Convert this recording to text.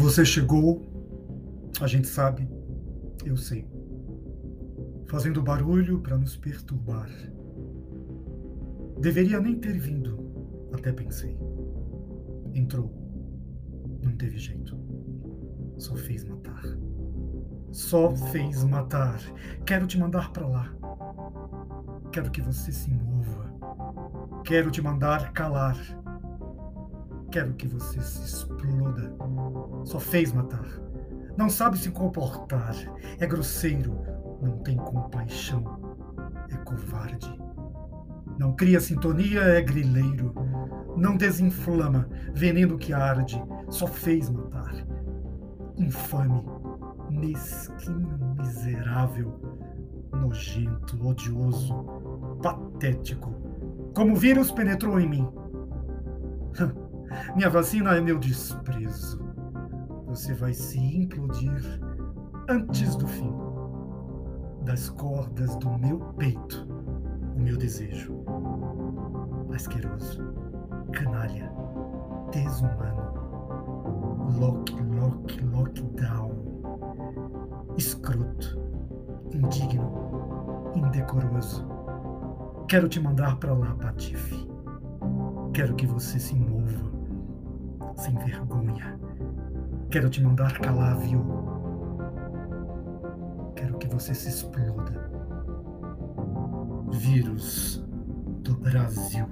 Você chegou, a gente sabe, eu sei. Fazendo barulho para nos perturbar. Deveria nem ter vindo, até pensei. Entrou. Não teve jeito. Só fez matar. Só fez matar. Quero te mandar para lá. Quero que você se mova. Quero te mandar calar. Quero que você se exploda. Só fez matar. Não sabe se comportar. É grosseiro. Não tem compaixão. É covarde. Não cria sintonia, é grileiro. Não desinflama, veneno que arde, só fez matar. Infame, mesquinho, miserável, nojento, odioso, patético. Como vírus penetrou em mim. Minha vacina é meu desprezo. Você vai se implodir antes do fim das cordas do meu peito o meu desejo. Asqueroso, canalha, desumano, lock, lock, lockdown, escroto, indigno, indecoroso. Quero te mandar para lá, Patife. Quero que você se mova, sem vergonha. Quero te mandar calar, viu? Quero que você se exploda vírus do Brasil.